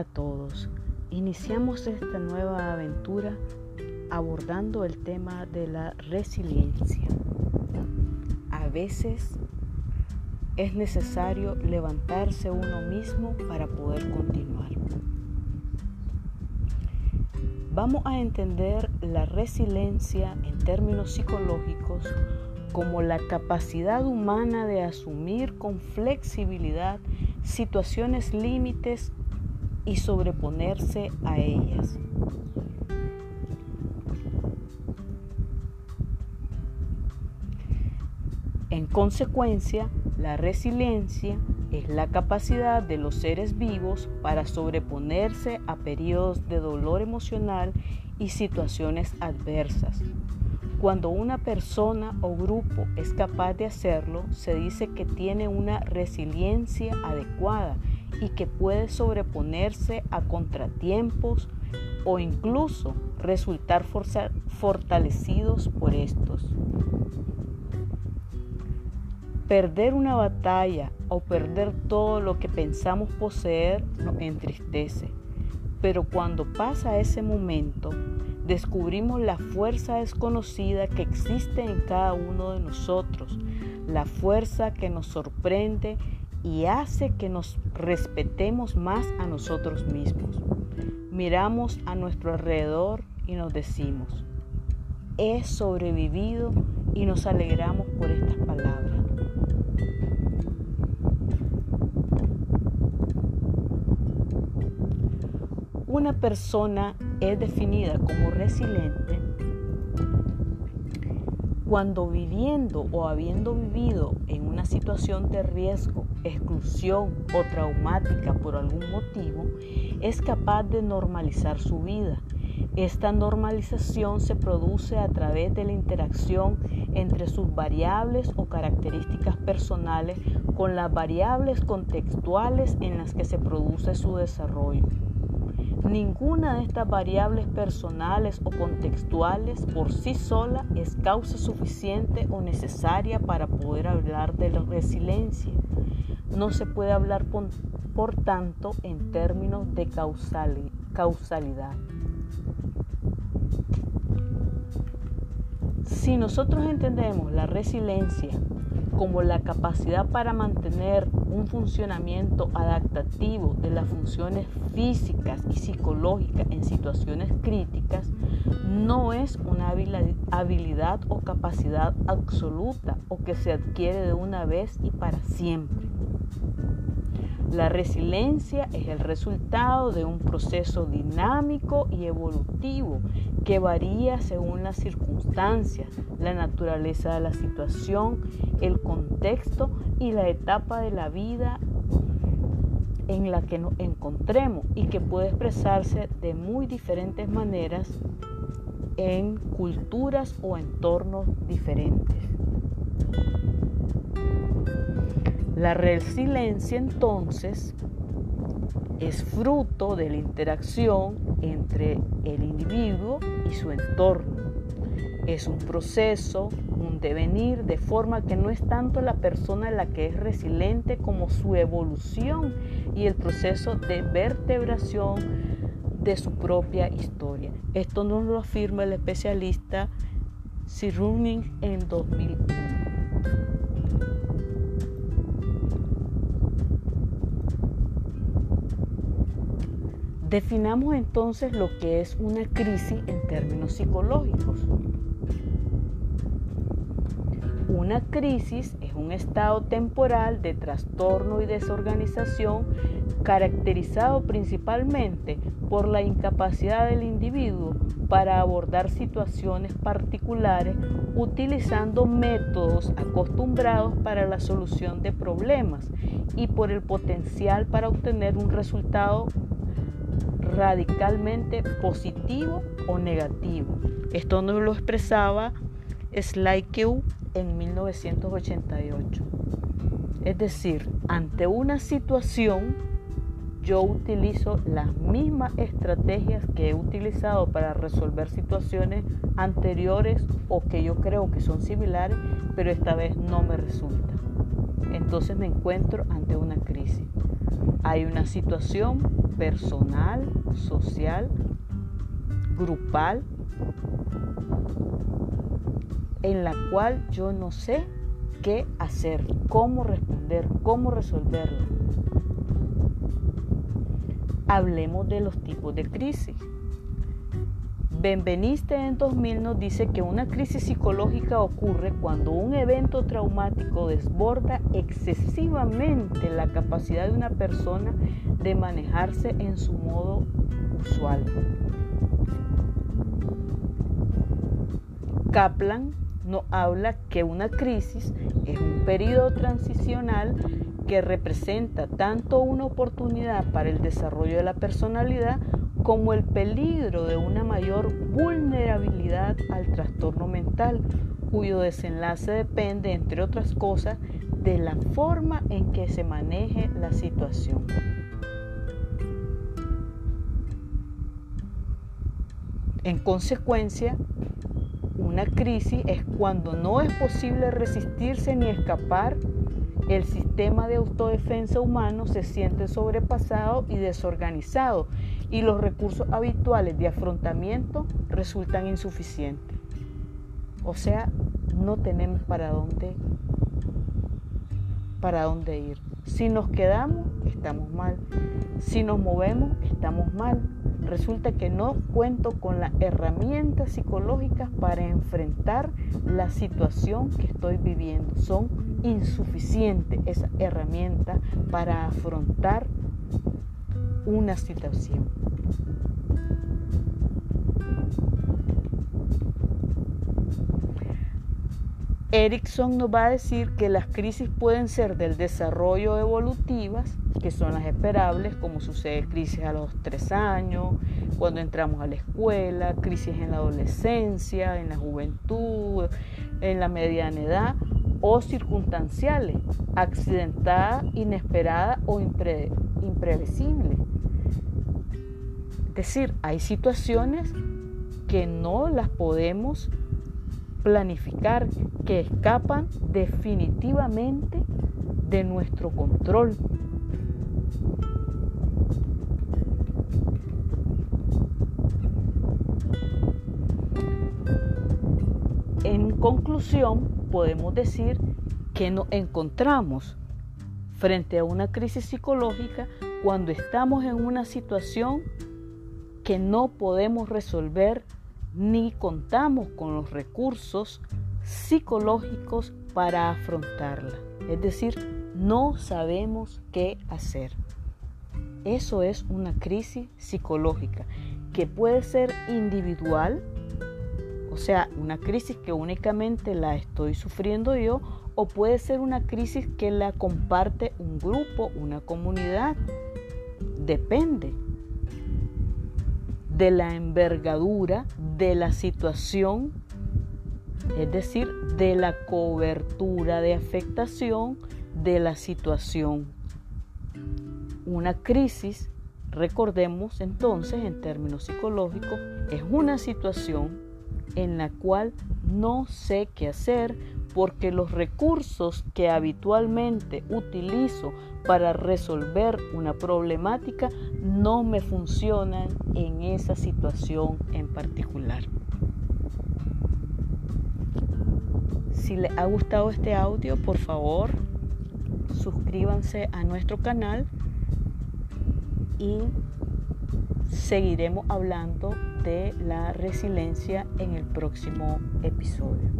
A todos. Iniciamos esta nueva aventura abordando el tema de la resiliencia. A veces es necesario levantarse uno mismo para poder continuar. Vamos a entender la resiliencia en términos psicológicos como la capacidad humana de asumir con flexibilidad situaciones límites y sobreponerse a ellas. En consecuencia, la resiliencia es la capacidad de los seres vivos para sobreponerse a periodos de dolor emocional y situaciones adversas. Cuando una persona o grupo es capaz de hacerlo, se dice que tiene una resiliencia adecuada y que puede sobreponerse a contratiempos o incluso resultar fortalecidos por estos. Perder una batalla o perder todo lo que pensamos poseer nos entristece, pero cuando pasa ese momento, descubrimos la fuerza desconocida que existe en cada uno de nosotros, la fuerza que nos sorprende y hace que nos respetemos más a nosotros mismos. Miramos a nuestro alrededor y nos decimos, he sobrevivido y nos alegramos por estas palabras. Una persona es definida como resiliente cuando viviendo o habiendo vivido en una situación de riesgo, exclusión o traumática por algún motivo, es capaz de normalizar su vida. Esta normalización se produce a través de la interacción entre sus variables o características personales con las variables contextuales en las que se produce su desarrollo. Ninguna de estas variables personales o contextuales por sí sola es causa suficiente o necesaria para poder hablar de resiliencia. No se puede hablar por, tanto en términos de causalidad. Si nosotros entendemos la resiliencia como la capacidad para mantener un funcionamiento adaptativo de las funciones físicas y psicológicas en situaciones críticas, no es una habilidad o capacidad absoluta o que se adquiere de una vez y para siempre. La resiliencia es el resultado de un proceso dinámico y evolutivo que varía según las circunstancias, la naturaleza de la situación, el contexto y la etapa de la vida en la que nos encontremos y que puede expresarse de muy diferentes maneras en culturas o entornos diferentes. La resiliencia entonces es fruto de la interacción entre el individuo y su entorno. Es un proceso, un devenir, de forma que no es tanto la persona la que es resiliente como su evolución y el proceso de vertebración de su propia historia. Esto nos lo afirma el especialista Running en 2001. Definamos entonces lo que es una crisis en términos psicológicos. Una crisis es un estado temporal de trastorno y desorganización caracterizado principalmente por la incapacidad del individuo para abordar situaciones particulares utilizando métodos acostumbrados para la solución de problemas y por el potencial para obtener un resultado radicalmente positivo o negativo. Esto nos lo expresaba Q en 1988. Es decir, ante una situación, yo utilizo las mismas estrategias que he utilizado para resolver situaciones anteriores o que yo creo que son similares, pero esta vez no me resulta. Entonces me encuentro ante una crisis. Hay una situación personal, social, grupal, en la cual yo no sé qué hacer, cómo responder, cómo resolverla. Hablemos de los tipos de crisis. Benveniste en 2000 nos dice que una crisis psicológica ocurre cuando un evento traumático desborda excesivamente la capacidad de una persona de manejarse en su modo usual. Kaplan nos habla que una crisis es un periodo transicional que representa tanto una oportunidad para el desarrollo de la personalidad como el peligro de una mayor vulnerabilidad al trastorno mental, cuyo desenlace depende, entre otras cosas, de la forma en que se maneje la situación. En consecuencia, una crisis es cuando no es posible resistirse ni escapar el sistema de autodefensa humano se siente sobrepasado y desorganizado y los recursos habituales de afrontamiento resultan insuficientes. O sea, no tenemos para dónde para dónde ir. Si nos quedamos, estamos mal. Si nos movemos, estamos mal. Resulta que no cuento con las herramientas psicológicas para enfrentar la situación que estoy viviendo. Son insuficientes esas herramientas para afrontar una situación. Erickson nos va a decir que las crisis pueden ser del desarrollo evolutivas, que son las esperables, como sucede crisis a los tres años, cuando entramos a la escuela, crisis en la adolescencia, en la juventud, en la mediana edad, o circunstanciales, accidentadas, inesperadas o imprevisibles. Es decir, hay situaciones que no las podemos planificar, que escapan definitivamente de nuestro control. En conclusión, podemos decir que nos encontramos frente a una crisis psicológica cuando estamos en una situación que no podemos resolver ni contamos con los recursos psicológicos para afrontarla. Es decir, no sabemos qué hacer. Eso es una crisis psicológica que puede ser individual, o sea, una crisis que únicamente la estoy sufriendo yo, o puede ser una crisis que la comparte un grupo, una comunidad. Depende de la envergadura de la situación, es decir, de la cobertura de afectación de la situación. Una crisis, recordemos entonces en términos psicológicos, es una situación en la cual no sé qué hacer porque los recursos que habitualmente utilizo para resolver una problemática no me funcionan en esa situación en particular. Si les ha gustado este audio, por favor, suscríbanse a nuestro canal y seguiremos hablando de la resiliencia en el próximo episodio.